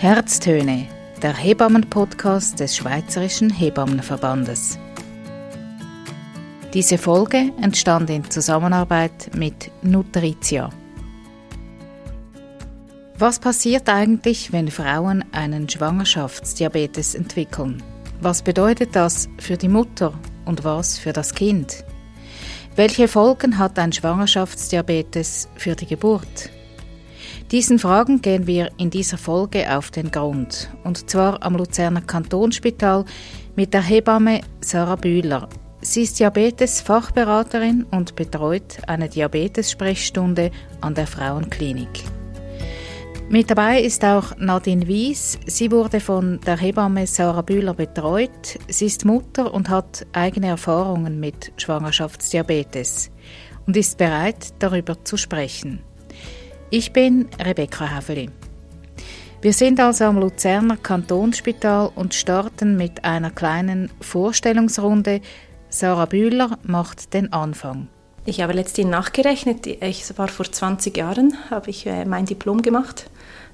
Herztöne, der Hebammen-Podcast des Schweizerischen Hebammenverbandes. Diese Folge entstand in Zusammenarbeit mit Nutritia. Was passiert eigentlich, wenn Frauen einen Schwangerschaftsdiabetes entwickeln? Was bedeutet das für die Mutter und was für das Kind? Welche Folgen hat ein Schwangerschaftsdiabetes für die Geburt? Diesen Fragen gehen wir in dieser Folge auf den Grund. Und zwar am Luzerner Kantonsspital mit der Hebamme Sarah Bühler. Sie ist Diabetes-Fachberaterin und betreut eine Diabetes-Sprechstunde an der Frauenklinik. Mit dabei ist auch Nadine Wies. Sie wurde von der Hebamme Sarah Bühler betreut. Sie ist Mutter und hat eigene Erfahrungen mit Schwangerschaftsdiabetes und ist bereit, darüber zu sprechen. Ich bin Rebecca Häfeli. Wir sind also am Luzerner Kantonsspital und starten mit einer kleinen Vorstellungsrunde. Sarah Bühler macht den Anfang. Ich habe letztens nachgerechnet. Ich war vor 20 Jahren, habe ich äh, mein Diplom gemacht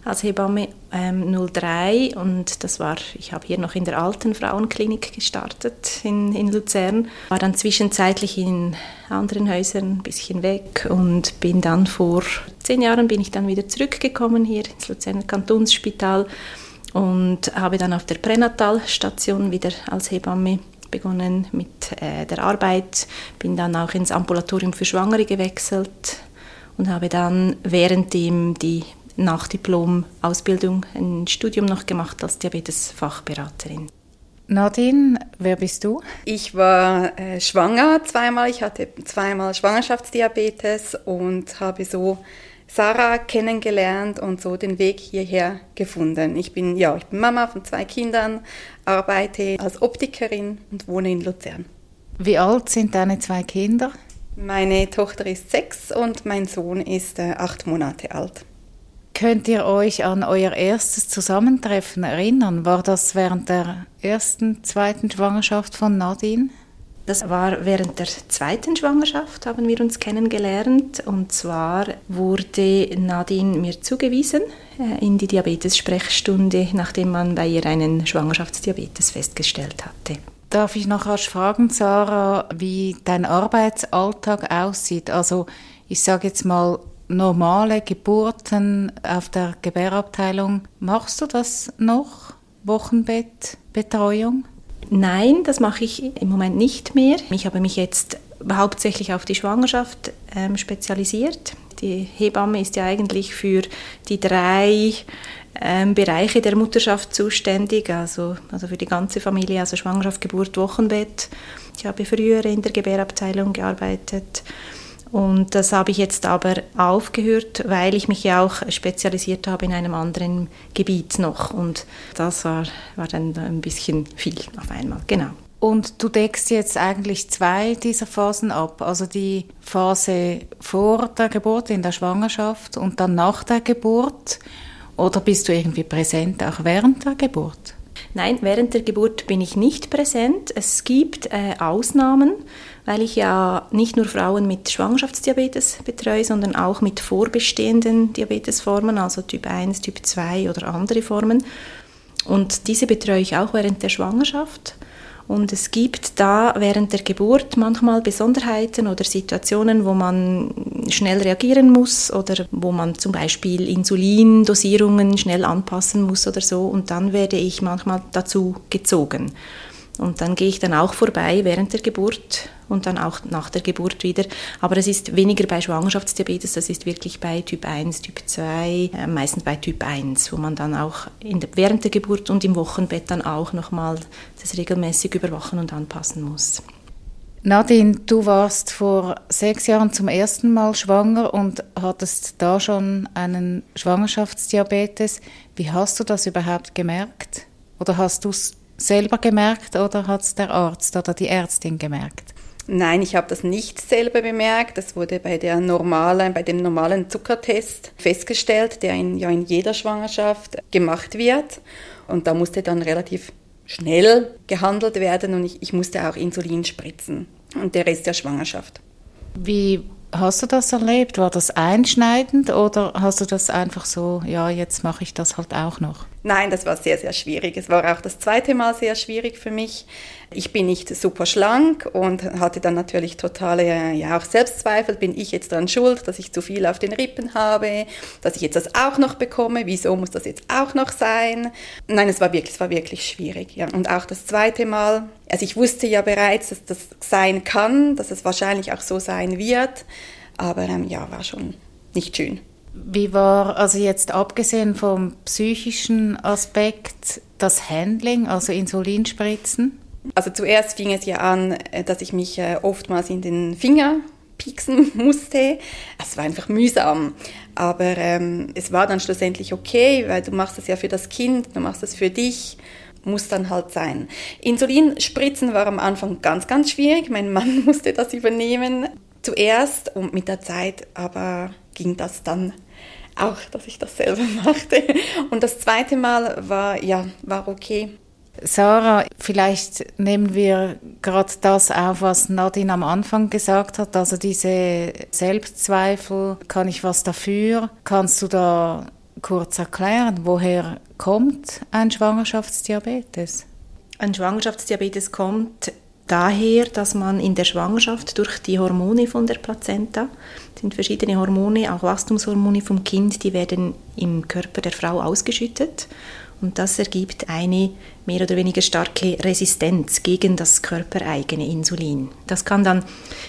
als Hebamme ähm, 03 und das war, ich habe hier noch in der alten Frauenklinik gestartet in, in Luzern, war dann zwischenzeitlich in anderen Häusern ein bisschen weg und bin dann vor zehn Jahren bin ich dann wieder zurückgekommen hier ins Luzerner Kantonsspital und habe dann auf der Pränatalstation wieder als Hebamme begonnen mit äh, der Arbeit, bin dann auch ins Ambulatorium für Schwangere gewechselt und habe dann währenddem die nach Diplom-Ausbildung ein Studium noch gemacht als Diabetes-Fachberaterin. Nadine, wer bist du? Ich war äh, schwanger zweimal. Ich hatte zweimal Schwangerschaftsdiabetes und habe so Sarah kennengelernt und so den Weg hierher gefunden. Ich bin, ja, ich bin Mama von zwei Kindern, arbeite als Optikerin und wohne in Luzern. Wie alt sind deine zwei Kinder? Meine Tochter ist sechs und mein Sohn ist äh, acht Monate alt. Könnt ihr euch an euer erstes Zusammentreffen erinnern? War das während der ersten, zweiten Schwangerschaft von Nadine? Das war während der zweiten Schwangerschaft, haben wir uns kennengelernt. Und zwar wurde Nadine mir zugewiesen äh, in die Diabetes-Sprechstunde, nachdem man bei ihr einen Schwangerschaftsdiabetes festgestellt hatte. Darf ich noch rasch fragen, Sarah, wie dein Arbeitsalltag aussieht? Also ich sage jetzt mal, normale Geburten auf der Gebärabteilung. Machst du das noch? Wochenbettbetreuung? Nein, das mache ich im Moment nicht mehr. Ich habe mich jetzt hauptsächlich auf die Schwangerschaft ähm, spezialisiert. Die Hebamme ist ja eigentlich für die drei ähm, Bereiche der Mutterschaft zuständig, also, also für die ganze Familie, also Schwangerschaft, Geburt, Wochenbett. Ich habe früher in der Gebärabteilung gearbeitet und das habe ich jetzt aber aufgehört, weil ich mich ja auch spezialisiert habe in einem anderen Gebiet noch. Und das war, war dann ein bisschen viel auf einmal. Genau. Und du deckst jetzt eigentlich zwei dieser Phasen ab, also die Phase vor der Geburt, in der Schwangerschaft und dann nach der Geburt. Oder bist du irgendwie präsent auch während der Geburt? Nein, während der Geburt bin ich nicht präsent. Es gibt äh, Ausnahmen, weil ich ja nicht nur Frauen mit Schwangerschaftsdiabetes betreue, sondern auch mit vorbestehenden Diabetesformen, also Typ 1, Typ 2 oder andere Formen. Und diese betreue ich auch während der Schwangerschaft. Und es gibt da während der Geburt manchmal Besonderheiten oder Situationen, wo man schnell reagieren muss oder wo man zum Beispiel Insulindosierungen schnell anpassen muss oder so. Und dann werde ich manchmal dazu gezogen. Und dann gehe ich dann auch vorbei während der Geburt und dann auch nach der Geburt wieder. Aber es ist weniger bei Schwangerschaftsdiabetes, das ist wirklich bei Typ 1, Typ 2, äh, meistens bei Typ 1, wo man dann auch der, während der Geburt und im Wochenbett dann auch nochmal das regelmäßig überwachen und anpassen muss. Nadine, du warst vor sechs Jahren zum ersten Mal schwanger und hattest da schon einen Schwangerschaftsdiabetes. Wie hast du das überhaupt gemerkt? Oder hast du es selber gemerkt oder hat es der Arzt oder die Ärztin gemerkt? Nein, ich habe das nicht selber bemerkt. Das wurde bei der normalen, bei dem normalen Zuckertest festgestellt, der in, ja in jeder Schwangerschaft gemacht wird. Und da musste dann relativ schnell gehandelt werden und ich, ich musste auch Insulin spritzen und der Rest der Schwangerschaft. Wie hast du das erlebt? War das einschneidend oder hast du das einfach so, ja, jetzt mache ich das halt auch noch? Nein, das war sehr, sehr schwierig. Es war auch das zweite Mal sehr schwierig für mich. Ich bin nicht super schlank und hatte dann natürlich totale, ja, auch Selbstzweifel. Bin ich jetzt daran schuld, dass ich zu viel auf den Rippen habe, dass ich jetzt das auch noch bekomme? Wieso muss das jetzt auch noch sein? Nein, es war wirklich, es war wirklich schwierig. Ja. Und auch das zweite Mal, also ich wusste ja bereits, dass das sein kann, dass es wahrscheinlich auch so sein wird. Aber ähm, ja, war schon nicht schön. Wie war also jetzt abgesehen vom psychischen Aspekt das Handling, also Insulinspritzen? Also zuerst fing es ja an, äh, dass ich mich äh, oftmals in den Finger pieksen musste. Es war einfach mühsam. Aber ähm, es war dann schlussendlich okay, weil du machst das ja für das Kind, du machst das für dich muss dann halt sein. Insulinspritzen war am Anfang ganz, ganz schwierig. Mein Mann musste das übernehmen zuerst und mit der Zeit aber ging das dann auch, dass ich das selber machte. Und das zweite Mal war, ja, war okay. Sarah, vielleicht nehmen wir gerade das auf, was Nadine am Anfang gesagt hat, also diese Selbstzweifel, kann ich was dafür? Kannst du da kurz erklären, woher kommt ein Schwangerschaftsdiabetes? Ein Schwangerschaftsdiabetes kommt daher, dass man in der Schwangerschaft durch die Hormone von der Plazenta, sind verschiedene Hormone, auch Wachstumshormone vom Kind, die werden im Körper der Frau ausgeschüttet und das ergibt eine mehr oder weniger starke Resistenz gegen das körpereigene Insulin. Das kann dann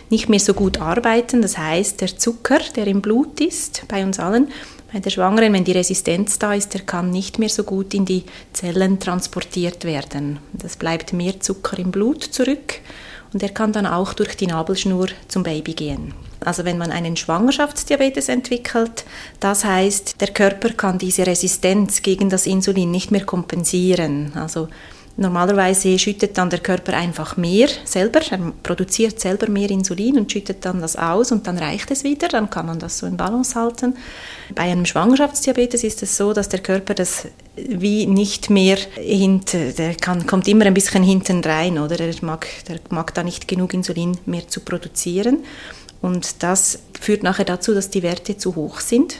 nicht mehr so gut arbeiten, das heißt, der Zucker, der im Blut ist, bei uns allen, bei der Schwangeren, wenn die Resistenz da ist, der kann nicht mehr so gut in die Zellen transportiert werden. Das bleibt mehr Zucker im Blut zurück und er kann dann auch durch die Nabelschnur zum Baby gehen. Also wenn man einen Schwangerschaftsdiabetes entwickelt, das heißt, der Körper kann diese Resistenz gegen das Insulin nicht mehr kompensieren. Also Normalerweise schüttet dann der Körper einfach mehr selber, er produziert selber mehr Insulin und schüttet dann das aus und dann reicht es wieder, dann kann man das so in Balance halten. Bei einem Schwangerschaftsdiabetes ist es so, dass der Körper das wie nicht mehr hinter, der kann, kommt immer ein bisschen hinten rein, oder? Der mag, der mag da nicht genug Insulin mehr zu produzieren. Und das führt nachher dazu, dass die Werte zu hoch sind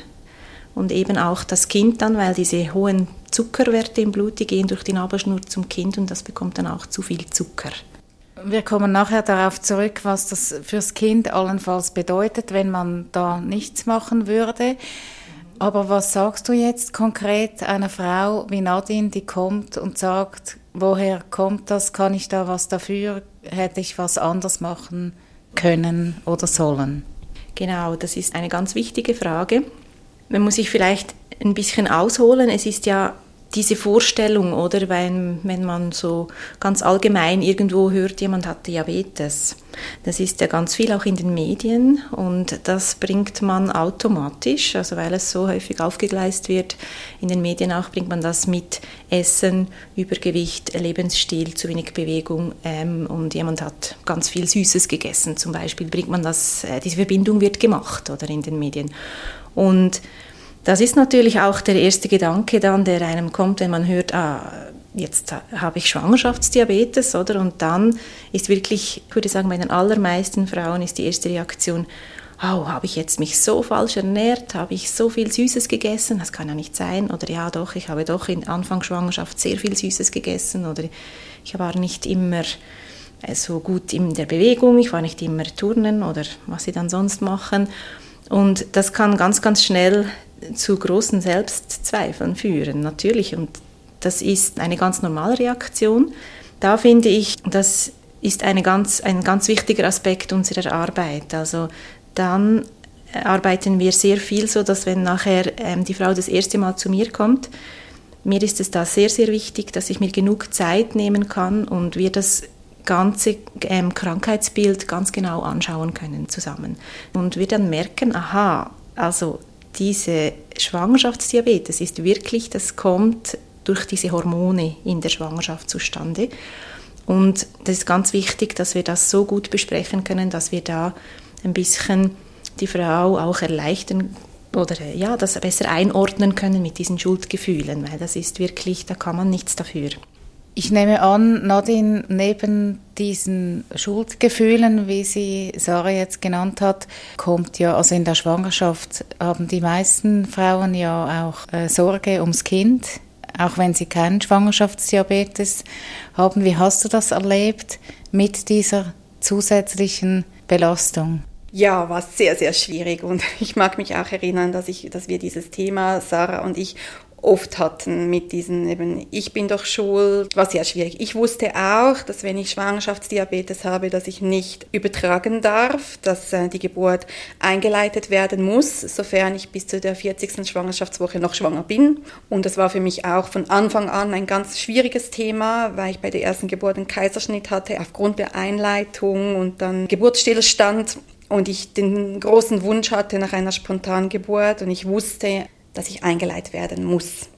und eben auch das Kind dann, weil diese hohen Zuckerwerte im Blut, die gehen durch die Nabelschnur zum Kind und das bekommt dann auch zu viel Zucker. Wir kommen nachher darauf zurück, was das fürs Kind allenfalls bedeutet, wenn man da nichts machen würde. Aber was sagst du jetzt konkret einer Frau wie Nadine, die kommt und sagt, woher kommt das? Kann ich da was dafür? Hätte ich was anders machen können oder sollen? Genau, das ist eine ganz wichtige Frage. Man muss sich vielleicht ein bisschen ausholen. Es ist ja diese Vorstellung, oder wenn, wenn man so ganz allgemein irgendwo hört, jemand hat Diabetes. Das ist ja ganz viel auch in den Medien und das bringt man automatisch, also weil es so häufig aufgegleist wird, in den Medien auch bringt man das mit Essen, Übergewicht, Lebensstil, zu wenig Bewegung ähm, und jemand hat ganz viel Süßes gegessen zum Beispiel, bringt man das, äh, diese Verbindung wird gemacht oder in den Medien. Und das ist natürlich auch der erste Gedanke dann, der einem kommt, wenn man hört, ah, jetzt habe ich Schwangerschaftsdiabetes, oder? Und dann ist wirklich, ich würde sagen, bei den allermeisten Frauen ist die erste Reaktion, oh, habe ich jetzt mich so falsch ernährt, habe ich so viel Süßes gegessen, das kann ja nicht sein, oder ja doch, ich habe doch in Anfang Schwangerschaft sehr viel Süßes gegessen, oder ich war nicht immer äh, so gut in der Bewegung, ich war nicht immer turnen. Oder was sie dann sonst machen. Und das kann ganz, ganz schnell zu großen Selbstzweifeln führen, natürlich. Und das ist eine ganz normale Reaktion. Da finde ich, das ist eine ganz, ein ganz wichtiger Aspekt unserer Arbeit. Also dann arbeiten wir sehr viel so, dass wenn nachher ähm, die Frau das erste Mal zu mir kommt, mir ist es da sehr, sehr wichtig, dass ich mir genug Zeit nehmen kann und wir das ganze ähm, Krankheitsbild ganz genau anschauen können zusammen. Und wir dann merken, aha, also diese Schwangerschaftsdiabetes ist wirklich, das kommt durch diese Hormone in der Schwangerschaft zustande. Und das ist ganz wichtig, dass wir das so gut besprechen können, dass wir da ein bisschen die Frau auch erleichtern oder ja, das besser einordnen können mit diesen Schuldgefühlen, weil das ist wirklich, da kann man nichts dafür. Ich nehme an, Nadine, neben diesen Schuldgefühlen, wie sie Sarah jetzt genannt hat, kommt ja, also in der Schwangerschaft haben die meisten Frauen ja auch äh, Sorge ums Kind. auch wenn sie keinen Schwangerschaftsdiabetes haben. Wie hast du das erlebt mit dieser zusätzlichen Belastung? Ja, war sehr, sehr schwierig und ich mag mich auch erinnern, dass, ich, dass wir dieses Thema, Sarah und ich, oft hatten mit diesen eben, ich bin doch schuld, war sehr schwierig. Ich wusste auch, dass wenn ich Schwangerschaftsdiabetes habe, dass ich nicht übertragen darf, dass äh, die Geburt eingeleitet werden muss, sofern ich bis zu der 40. Schwangerschaftswoche noch schwanger bin. Und das war für mich auch von Anfang an ein ganz schwieriges Thema, weil ich bei der ersten Geburt einen Kaiserschnitt hatte, aufgrund der Einleitung und dann Geburtsstillstand und ich den großen Wunsch hatte nach einer spontanen Geburt und ich wusste, dass ich eingeleitet werden muss.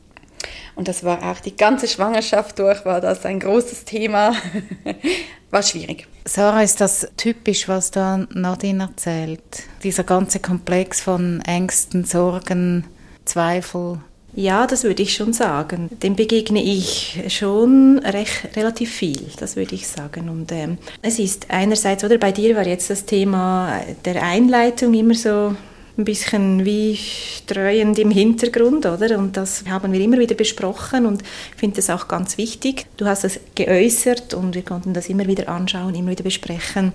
Und das war auch die ganze Schwangerschaft durch, war das ein großes Thema. war schwierig. Sarah, ist das typisch, was da Nadine erzählt? Dieser ganze Komplex von Ängsten, Sorgen, Zweifel? Ja, das würde ich schon sagen. Dem begegne ich schon recht, relativ viel, das würde ich sagen. Und ähm, es ist einerseits, oder bei dir war jetzt das Thema der Einleitung immer so ein bisschen wie streuend im Hintergrund, oder? Und das haben wir immer wieder besprochen und ich finde das auch ganz wichtig. Du hast es geäußert und wir konnten das immer wieder anschauen, immer wieder besprechen.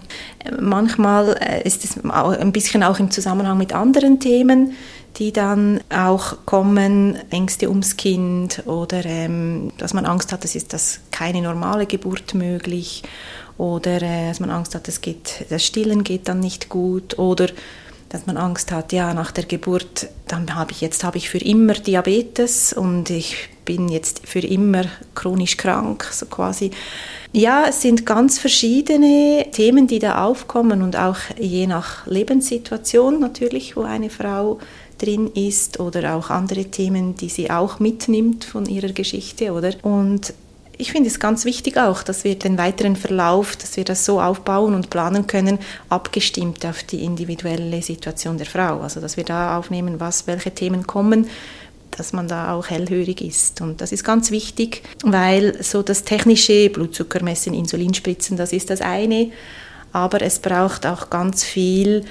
Manchmal äh, ist es ein bisschen auch im Zusammenhang mit anderen Themen, die dann auch kommen, Ängste ums Kind oder ähm, dass man Angst hat, es ist das keine normale Geburt möglich oder äh, dass man Angst hat, es geht, das Stillen geht dann nicht gut oder dass man Angst hat, ja, nach der Geburt, dann habe ich jetzt habe ich für immer Diabetes und ich bin jetzt für immer chronisch krank, so quasi. Ja, es sind ganz verschiedene Themen, die da aufkommen und auch je nach Lebenssituation natürlich, wo eine Frau drin ist oder auch andere Themen, die sie auch mitnimmt von ihrer Geschichte, oder? Und ich finde es ganz wichtig auch, dass wir den weiteren Verlauf, dass wir das so aufbauen und planen können, abgestimmt auf die individuelle Situation der Frau. Also dass wir da aufnehmen, was, welche Themen kommen, dass man da auch hellhörig ist. Und das ist ganz wichtig, weil so das technische Blutzuckermessen, Insulinspritzen, das ist das eine, aber es braucht auch ganz viel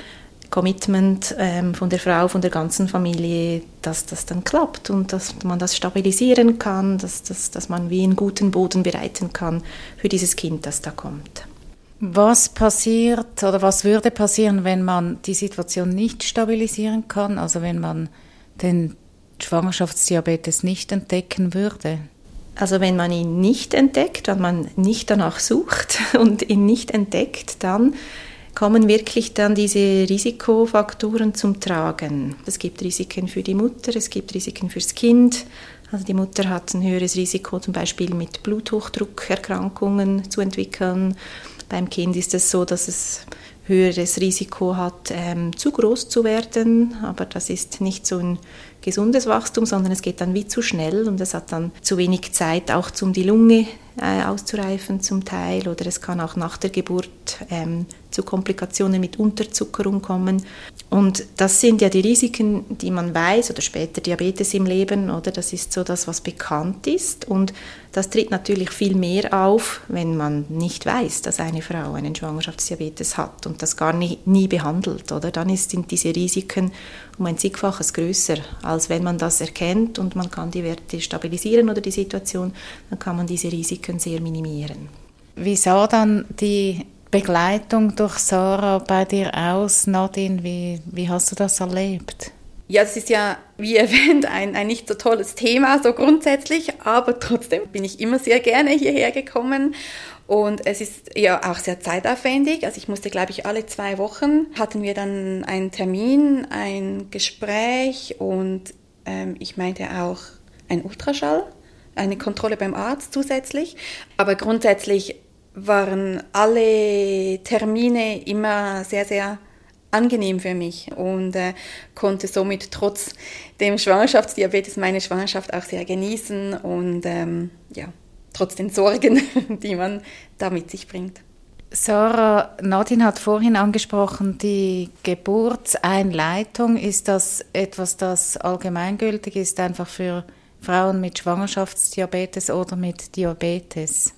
Commitment ähm, von der Frau, von der ganzen Familie, dass das dann klappt und dass man das stabilisieren kann, dass, dass, dass man wie einen guten Boden bereiten kann für dieses Kind, das da kommt. Was passiert oder was würde passieren, wenn man die Situation nicht stabilisieren kann, also wenn man den Schwangerschaftsdiabetes nicht entdecken würde? Also wenn man ihn nicht entdeckt, wenn man nicht danach sucht und ihn nicht entdeckt, dann kommen wirklich dann diese Risikofaktoren zum Tragen. Es gibt Risiken für die Mutter, es gibt Risiken fürs Kind. Also die Mutter hat ein höheres Risiko zum Beispiel mit Bluthochdruckerkrankungen zu entwickeln. Beim Kind ist es so, dass es höheres Risiko hat, ähm, zu groß zu werden, aber das ist nicht so ein gesundes Wachstum, sondern es geht dann wie zu schnell und es hat dann zu wenig Zeit auch zum die Lunge äh, auszureifen zum Teil oder es kann auch nach der Geburt ähm, zu Komplikationen mit Unterzuckerung kommen. Und das sind ja die Risiken, die man weiß oder später Diabetes im Leben, oder das ist so das, was bekannt ist. Und das tritt natürlich viel mehr auf, wenn man nicht weiß, dass eine Frau einen Schwangerschaftsdiabetes hat und das gar nie, nie behandelt, oder? Dann sind diese Risiken um ein zigfaches größer, als wenn man das erkennt und man kann die Werte stabilisieren oder die Situation, dann kann man diese Risiken sehr minimieren. Wie sah dann die Begleitung durch Sarah bei dir aus, Nadine? Wie, wie hast du das erlebt? Ja, es ist ja, wie erwähnt, ein, ein nicht so tolles Thema, so grundsätzlich, aber trotzdem bin ich immer sehr gerne hierher gekommen. Und es ist ja auch sehr zeitaufwendig. Also ich musste, glaube ich, alle zwei Wochen hatten wir dann einen Termin, ein Gespräch und ähm, ich meinte auch ein Ultraschall, eine Kontrolle beim Arzt zusätzlich. Aber grundsätzlich waren alle Termine immer sehr, sehr angenehm für mich und äh, konnte somit trotz dem Schwangerschaftsdiabetes meine Schwangerschaft auch sehr genießen und ähm, ja, trotz den Sorgen, die man da mit sich bringt. Sarah, Nadine hat vorhin angesprochen, die Geburtseinleitung. Ist das etwas, das allgemeingültig ist, einfach für Frauen mit Schwangerschaftsdiabetes oder mit Diabetes?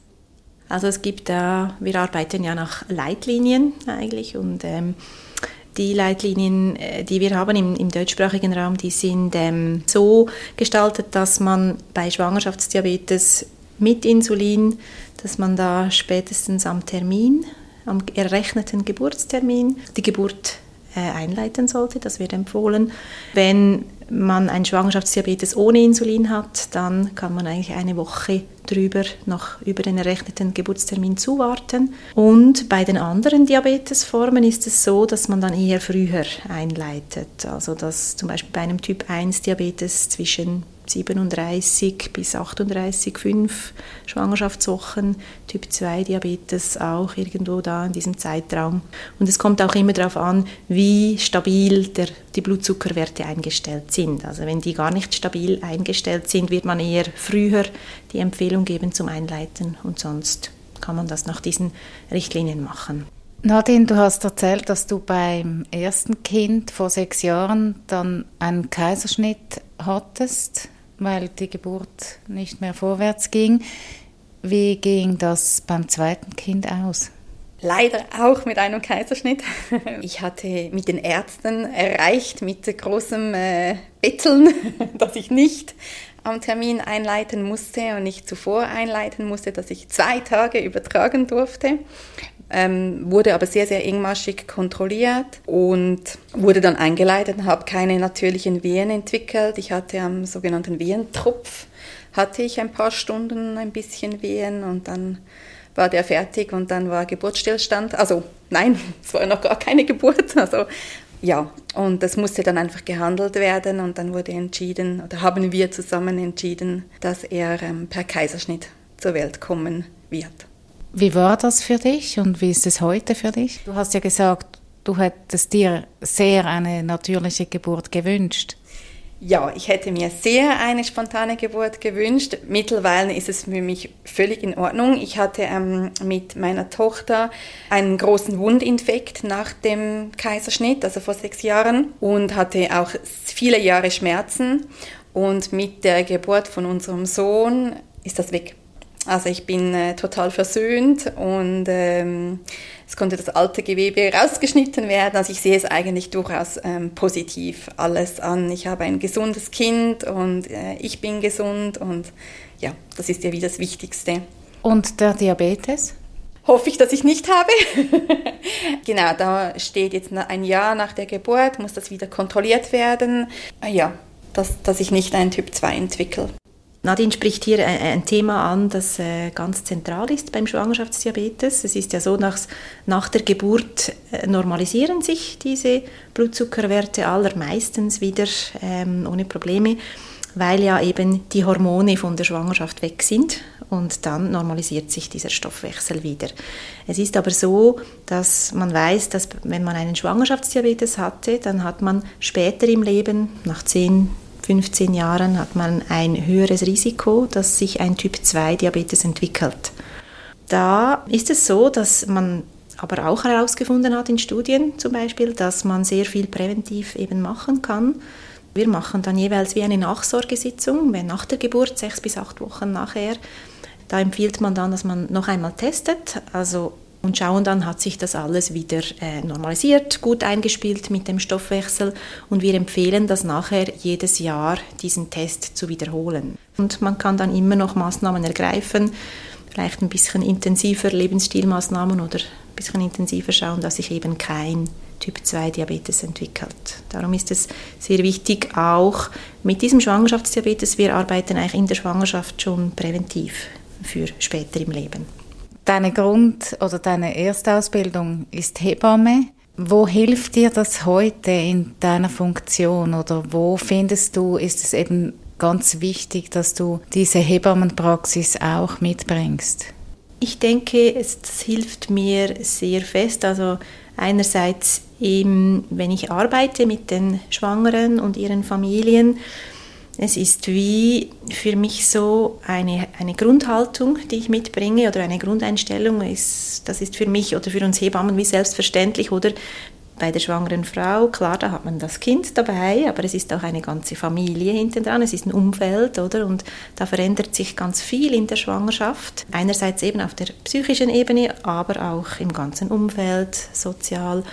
Also es gibt da, wir arbeiten ja nach Leitlinien eigentlich und ähm, Die Leitlinien, äh, die wir haben im, im deutschsprachigen Raum, die sind ähm, so gestaltet, dass man bei Schwangerschaftsdiabetes mit Insulin, dass man da spätestens am Termin, am errechneten Geburtstermin, die Geburt äh, einleiten sollte. Das wird empfohlen. Wenn man ein Schwangerschaftsdiabetes ohne Insulin hat, dann kann man eigentlich eine Woche drüber noch über den errechneten Geburtstermin zuwarten. Und bei den anderen Diabetesformen ist es so, dass man dann eher früher einleitet. Also dass zum Beispiel bei einem Typ 1 Diabetes zwischen 37 bis 38, 5 Schwangerschaftswochen, Typ 2 Diabetes auch irgendwo da in diesem Zeitraum. Und es kommt auch immer darauf an, wie stabil der, die Blutzuckerwerte eingestellt sind. Also wenn die gar nicht stabil eingestellt sind, wird man eher früher die Empfehlung geben zum Einleiten und sonst kann man das nach diesen Richtlinien machen. Nadine, du hast erzählt, dass du beim ersten Kind vor sechs Jahren dann einen Kaiserschnitt hattest weil die Geburt nicht mehr vorwärts ging. Wie ging das beim zweiten Kind aus? Leider auch mit einem Kaiserschnitt. Ich hatte mit den Ärzten erreicht, mit großem äh, Betteln, dass ich nicht am Termin einleiten musste und nicht zuvor einleiten musste, dass ich zwei Tage übertragen durfte ähm, wurde aber sehr, sehr engmaschig kontrolliert und wurde dann eingeleitet, habe keine natürlichen Wehen entwickelt. Ich hatte am sogenannten Wehentropf, hatte ich ein paar Stunden ein bisschen Wehen und dann war der fertig und dann war Geburtsstillstand. Also nein, es war noch gar keine Geburt. Also ja, und das musste dann einfach gehandelt werden und dann wurde entschieden, oder haben wir zusammen entschieden, dass er ähm, per Kaiserschnitt zur Welt kommen wird. Wie war das für dich und wie ist es heute für dich? Du hast ja gesagt, du hättest dir sehr eine natürliche Geburt gewünscht. Ja, ich hätte mir sehr eine spontane Geburt gewünscht. Mittlerweile ist es für mich völlig in Ordnung. Ich hatte ähm, mit meiner Tochter einen großen Wundinfekt nach dem Kaiserschnitt, also vor sechs Jahren, und hatte auch viele Jahre Schmerzen. Und mit der Geburt von unserem Sohn ist das weg. Also ich bin äh, total versöhnt und ähm, es konnte das alte Gewebe rausgeschnitten werden. Also ich sehe es eigentlich durchaus ähm, positiv alles an. Ich habe ein gesundes Kind und äh, ich bin gesund und ja, das ist ja wie das Wichtigste. Und der Diabetes? Hoffe ich, dass ich nicht habe. genau, da steht jetzt ein Jahr nach der Geburt, muss das wieder kontrolliert werden. Ja, dass, dass ich nicht einen Typ 2 entwickle. Nadine spricht hier ein Thema an, das äh, ganz zentral ist beim Schwangerschaftsdiabetes. Es ist ja so, nach, nach der Geburt äh, normalisieren sich diese Blutzuckerwerte allermeistens wieder ähm, ohne Probleme, weil ja eben die Hormone von der Schwangerschaft weg sind und dann normalisiert sich dieser Stoffwechsel wieder. Es ist aber so, dass man weiß, dass wenn man einen Schwangerschaftsdiabetes hatte, dann hat man später im Leben, nach 10, 15 Jahren hat man ein höheres Risiko, dass sich ein Typ-2-Diabetes entwickelt. Da ist es so, dass man aber auch herausgefunden hat in Studien zum Beispiel, dass man sehr viel präventiv eben machen kann. Wir machen dann jeweils wie eine Nachsorgesitzung, wenn nach der Geburt, sechs bis acht Wochen nachher. Da empfiehlt man dann, dass man noch einmal testet, also und schauen dann, hat sich das alles wieder äh, normalisiert, gut eingespielt mit dem Stoffwechsel und wir empfehlen das nachher jedes Jahr, diesen Test zu wiederholen. Und man kann dann immer noch Maßnahmen ergreifen, vielleicht ein bisschen intensiver Lebensstilmaßnahmen oder ein bisschen intensiver schauen, dass sich eben kein Typ 2 Diabetes entwickelt. Darum ist es sehr wichtig, auch mit diesem Schwangerschaftsdiabetes, wir arbeiten eigentlich in der Schwangerschaft schon präventiv für später im Leben. Deine Grund- oder deine Erstausbildung ist Hebamme. Wo hilft dir das heute in deiner Funktion oder wo findest du, ist es eben ganz wichtig, dass du diese Hebammenpraxis auch mitbringst? Ich denke, es hilft mir sehr fest. Also einerseits, eben, wenn ich arbeite mit den Schwangeren und ihren Familien, es ist wie für mich so eine, eine Grundhaltung, die ich mitbringe oder eine Grundeinstellung. Ist, das ist für mich oder für uns Hebammen wie selbstverständlich oder bei der schwangeren Frau, klar, da hat man das Kind dabei, aber es ist auch eine ganze Familie hinten dran, es ist ein Umfeld, oder? Und da verändert sich ganz viel in der Schwangerschaft. Einerseits eben auf der psychischen Ebene, aber auch im ganzen Umfeld, sozial.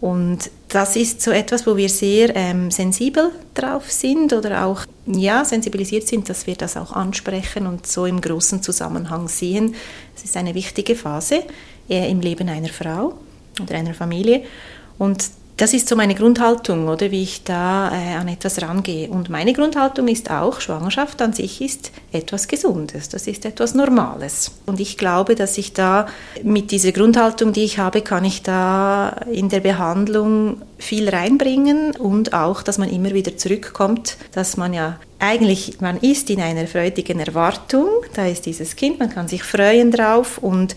Und das ist so etwas, wo wir sehr ähm, sensibel drauf sind oder auch ja, sensibilisiert sind, dass wir das auch ansprechen und so im großen Zusammenhang sehen. Es ist eine wichtige Phase äh, im Leben einer Frau oder einer Familie. Und das ist so meine Grundhaltung, oder wie ich da äh, an etwas rangehe. Und meine Grundhaltung ist auch, Schwangerschaft an sich ist etwas Gesundes, das ist etwas Normales. Und ich glaube, dass ich da mit dieser Grundhaltung, die ich habe, kann ich da in der Behandlung viel reinbringen und auch, dass man immer wieder zurückkommt, dass man ja eigentlich, man ist in einer freudigen Erwartung, da ist dieses Kind, man kann sich freuen drauf und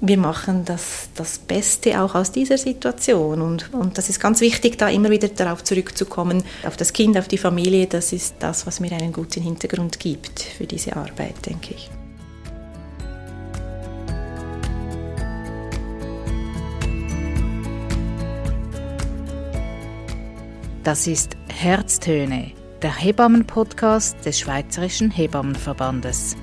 wir machen das, das Beste auch aus dieser Situation. Und, und das ist ganz wichtig, da immer wieder darauf zurückzukommen, auf das Kind, auf die Familie. Das ist das, was mir einen guten Hintergrund gibt für diese Arbeit, denke ich. Das ist Herztöne, der Hebammen-Podcast des Schweizerischen Hebammenverbandes.